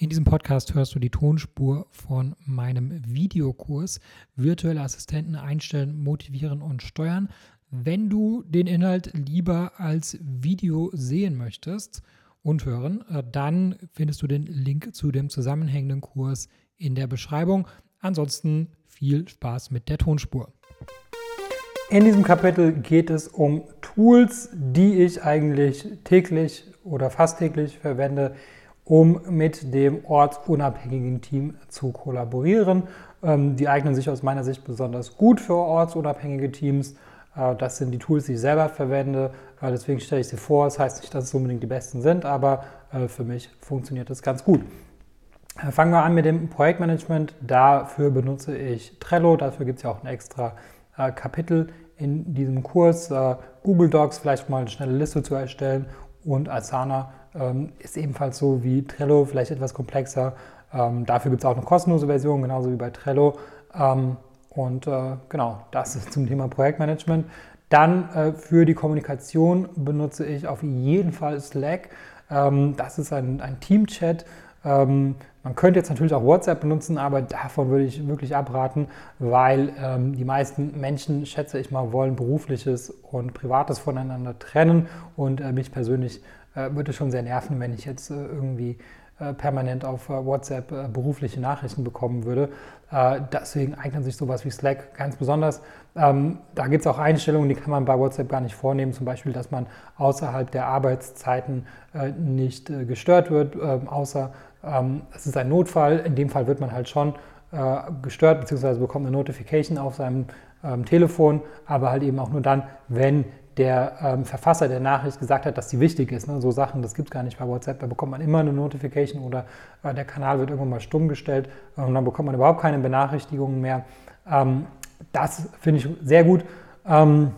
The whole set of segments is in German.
In diesem Podcast hörst du die Tonspur von meinem Videokurs Virtuelle Assistenten einstellen, motivieren und steuern. Wenn du den Inhalt lieber als Video sehen möchtest und hören, äh, dann findest du den Link zu dem zusammenhängenden Kurs in der Beschreibung. Ansonsten viel Spaß mit der Tonspur. In diesem Kapitel geht es um Tools, die ich eigentlich täglich oder fast täglich verwende, um mit dem ortsunabhängigen Team zu kollaborieren. Ähm, die eignen sich aus meiner Sicht besonders gut für ortsunabhängige Teams. Äh, das sind die Tools, die ich selber verwende. Äh, deswegen stelle ich sie vor. Das heißt nicht, dass es unbedingt die besten sind, aber äh, für mich funktioniert das ganz gut. Fangen wir an mit dem Projektmanagement. Dafür benutze ich Trello. Dafür gibt es ja auch ein extra Kapitel in diesem Kurs. Google Docs, vielleicht mal eine schnelle Liste zu erstellen und Asana ähm, ist ebenfalls so wie Trello, vielleicht etwas komplexer. Ähm, dafür gibt es auch eine kostenlose Version, genauso wie bei Trello. Ähm, und äh, genau, das ist zum Thema Projektmanagement. Dann äh, für die Kommunikation benutze ich auf jeden Fall Slack. Ähm, das ist ein, ein Team-Chat. Ähm, man könnte jetzt natürlich auch WhatsApp benutzen, aber davon würde ich wirklich abraten, weil ähm, die meisten Menschen, schätze ich mal, wollen berufliches und privates voneinander trennen. Und äh, mich persönlich würde schon sehr nerven, wenn ich jetzt äh, irgendwie äh, permanent auf WhatsApp berufliche Nachrichten bekommen würde. deswegen eignet sich sowas wie Slack ganz besonders. Ähm, da gibt es auch Einstellungen, die kann man bei WhatsApp gar nicht vornehmen, zum Beispiel, dass man außerhalb der Arbeitszeiten nicht gestört wird, ähm, außer ähm, es ist ein Notfall. In dem Fall wird man halt schon gestört, beziehungsweise bekommt eine Notification auf seinem Telefon, aber halt eben auch nur dann, wenn der ähm, Verfasser der Nachricht gesagt hat, dass die wichtig ist. Ne? So Sachen, das gibt es gar nicht bei WhatsApp. Da bekommt man immer eine Notification oder äh, der Kanal wird irgendwann mal stumm gestellt und dann bekommt man überhaupt keine Benachrichtigungen mehr. Ähm, das finde ich sehr gut. Ähm,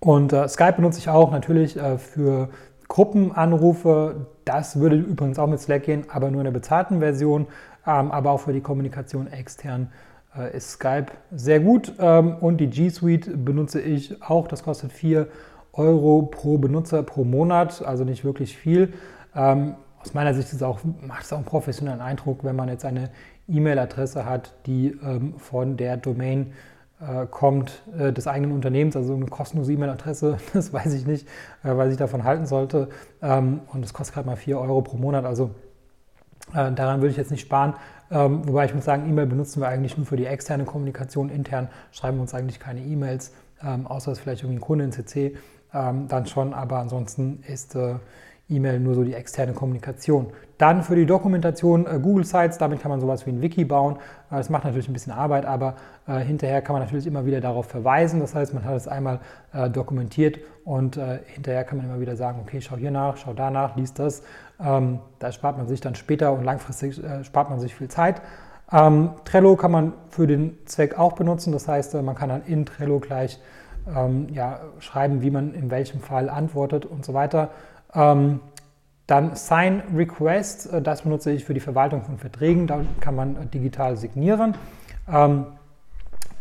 und äh, Skype benutze ich auch natürlich äh, für Gruppenanrufe. Das würde übrigens auch mit Slack gehen, aber nur in der bezahlten Version, ähm, aber auch für die Kommunikation extern äh, ist Skype sehr gut ähm, und die G Suite benutze ich auch. Das kostet 4 Euro pro Benutzer pro Monat, also nicht wirklich viel. Ähm, aus meiner Sicht ist auch, macht es auch einen professionellen Eindruck, wenn man jetzt eine E-Mail-Adresse hat, die ähm, von der Domain äh, kommt äh, des eigenen Unternehmens, also eine kostenlose E-Mail-Adresse, das weiß ich nicht, was ich davon halten sollte. und das kostet gerade mal 4 Euro pro Monat, also daran würde ich jetzt nicht sparen. Ähm, wobei ich muss sagen, E-Mail benutzen wir eigentlich nur für die externe Kommunikation. Intern schreiben wir uns eigentlich keine E-Mails, ähm, außer es vielleicht irgendwie ein Kunde in CC, ähm, dann schon. Aber ansonsten ist äh, E-Mail nur so die externe Kommunikation. Dann für die Dokumentation äh, Google Sites, damit kann man sowas wie ein Wiki bauen. Äh, das macht natürlich ein bisschen Arbeit, aber äh, hinterher kann man natürlich immer wieder darauf verweisen. Das heißt, man hat es einmal äh, dokumentiert und äh, hinterher kann man immer wieder sagen, okay, schau hier nach, schau danach, lies das. Ähm, da spart man sich dann später und langfristig äh, spart man sich viel Zeit. Ähm, Trello kann man für den Zweck auch benutzen. Das heißt, man kann dann in Trello gleich ähm, ja, schreiben, wie man in welchem Fall antwortet und so weiter. Ähm, dann Sign Request, äh, das benutze ich für die Verwaltung von Verträgen. Da kann man äh, digital signieren. Ähm,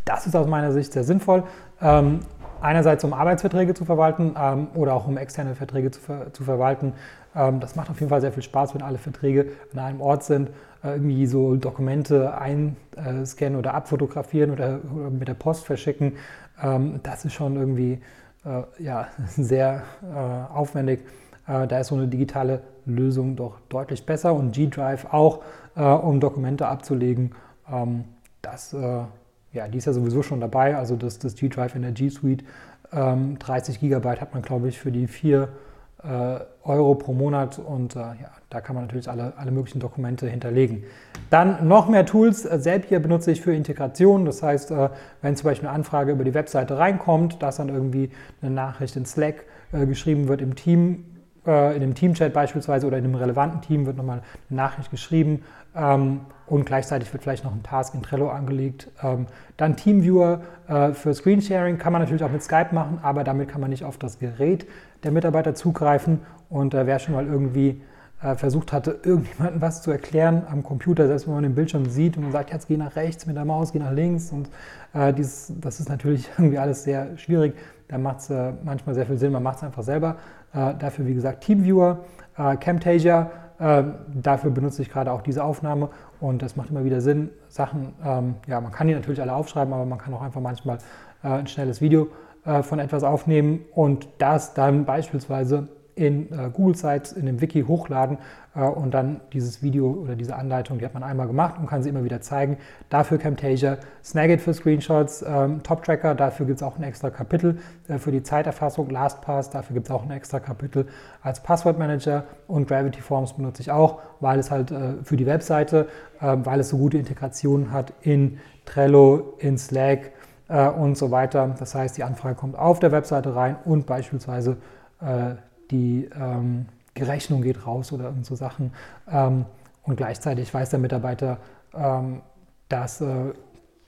das ist aus meiner Sicht sehr sinnvoll. Ähm, einerseits um Arbeitsverträge zu verwalten oder auch um externe Verträge zu, ver zu verwalten. das macht auf jeden Fall sehr viel Spaß, wenn alle Verträge an einem Ort sind. Äh, irgendwie so Dokumente einscannen oder abfotografieren oder, mit der Post verschicken. das ist schon irgendwie ja, sehr aufwendig. Äh, da ist so eine digitale Lösung doch deutlich besser und G-Drive auch, äh, um Dokumente abzulegen. Ähm, das, äh, ja, die ist ja sowieso schon dabei, also das, das G-Drive in der G Suite. 30 GB hat man, glaube ich, für die 4 Euro pro Monat und ja, da kann man natürlich alle, alle möglichen Dokumente hinterlegen. Dann noch mehr Tools. Hier benutze ich für Integration. Das heißt, wenn zum Beispiel eine Anfrage über die Webseite reinkommt, dass dann irgendwie eine Nachricht in Slack geschrieben wird im Team, äh, in einem Teamchat beispielsweise oder in einem relevanten Team wird nochmal eine Nachricht geschrieben ähm, und gleichzeitig wird vielleicht noch ein Task in Trello angelegt. Ähm, dann Teamviewer äh, für Screensharing kann man natürlich auch mit Skype machen, aber damit kann man nicht auf das Gerät der Mitarbeiter zugreifen und äh, wer schon mal irgendwie versucht hatte, irgendjemandem was zu erklären am Computer, selbst wenn man den Bildschirm sieht und sagt, jetzt geh nach rechts mit der Maus, geh nach links und äh, dieses, das ist natürlich irgendwie alles sehr schwierig. Da macht es äh, manchmal sehr viel Sinn, man macht es einfach selber. Äh, dafür, wie gesagt, Teamviewer, äh, Camtasia Ähm, dafür benutze ich gerade auch diese Aufnahme und das macht immer wieder Sinn. Sachen, ähm, ja, man kann die natürlich alle aufschreiben, aber man kann auch einfach manchmal äh, ein schnelles Video äh, von etwas aufnehmen und das dann beispielsweise in äh, Google Sites, in dem Wiki hochladen äh, und dann dieses Video oder diese Anleitung, die hat man einmal gemacht und kann sie immer wieder zeigen. Dafür Camtasia, Snagit für Screenshots, ähm, Top Tracker, dafür gibt es auch ein extra Kapitel äh, für die Zeiterfassung, LastPass, dafür gibt es auch ein extra Kapitel als Passwortmanager und Gravity Forms benutze ich auch, weil es halt äh, für die Webseite, äh, weil es so gute Integrationen hat in Trello, in Slack äh, und so weiter. Das heißt, die Anfrage kommt auf der Webseite rein und beispielsweise äh, die ähm, Rechnung geht raus oder so Sachen. Ähm, und gleichzeitig weiß der Mitarbeiter, ähm, dass äh,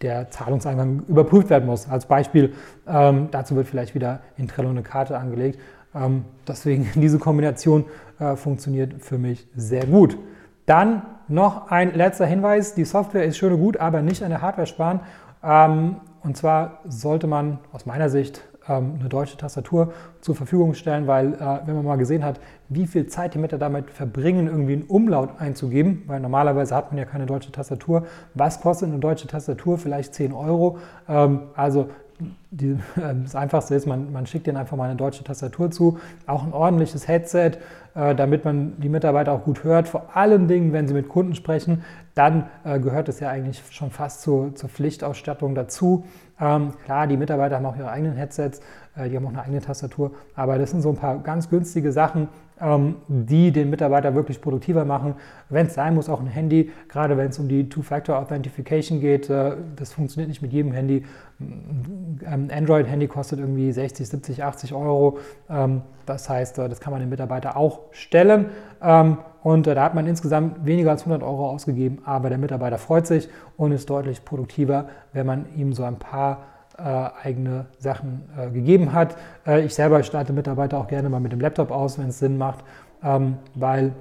der Zahlungseingang überprüft werden muss. Als Beispiel, ähm, dazu wird vielleicht wieder in Trello eine Karte angelegt. Ähm, deswegen diese Kombination äh, funktioniert für mich sehr gut. Dann noch ein letzter Hinweis. Die Software ist schön und gut, aber nicht an der Hardware sparen. Ähm, und zwar sollte man aus meiner Sicht ähm, eine deutsche Tastatur zur Verfügung stellen, weil äh, wenn man mal gesehen hat, wie viel Zeit die Mitarbeiter damit verbringen, irgendwie einen Umlaut einzugeben, weil normalerweise hat man ja keine deutsche Tastatur. Was kostet eine deutsche Tastatur? Vielleicht 10 Euro. Ähm, also die, das Einfachste ist, man, man schickt denen einfach mal eine deutsche Tastatur zu, auch ein ordentliches Headset, äh, damit man die Mitarbeiter auch gut hört. Vor allen Dingen, wenn sie mit Kunden sprechen, dann äh, gehört es ja eigentlich schon fast zur, zur Pflichtausstattung dazu. Ähm, klar, die Mitarbeiter haben auch ihre eigenen Headsets, die haben auch eine eigene Tastatur, aber das sind so ein paar ganz günstige Sachen, ähm, die den Mitarbeiter wirklich produktiver machen. Wenn es sein muss, auch ein Handy, gerade wenn es um die Two-Factor-Authentification geht, äh, das funktioniert nicht mit jedem Handy. Ein Android-Handy kostet irgendwie 60, 70, 80 Euro. Ähm, das heißt, äh, das kann man den Mitarbeiter auch stellen. Ähm, und äh, da hat man insgesamt weniger als 100 Euro ausgegeben, aber der Mitarbeiter freut sich und ist deutlich produktiver, wenn man ihm so ein paar äh, eigene Sachen äh, gegeben hat. Äh, ich selber starte Mitarbeiter auch gerne mal mit dem Laptop aus, wenn es Sinn macht, ähm, weil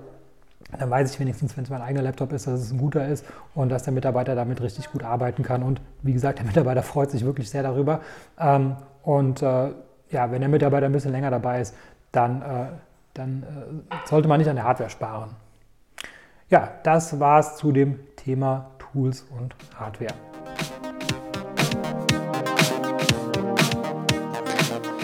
dann weiß ich wenigstens, wenn es mein eigener Laptop ist, dass es ein guter ist und dass der Mitarbeiter damit richtig gut arbeiten kann. Und wie gesagt, der Mitarbeiter freut sich wirklich sehr darüber. Ähm, und äh, ja, wenn der Mitarbeiter ein bisschen länger dabei ist, dann, äh, dann äh, sollte man nicht an der Hardware sparen. Ja, das war es zu dem Thema Tools und Hardware.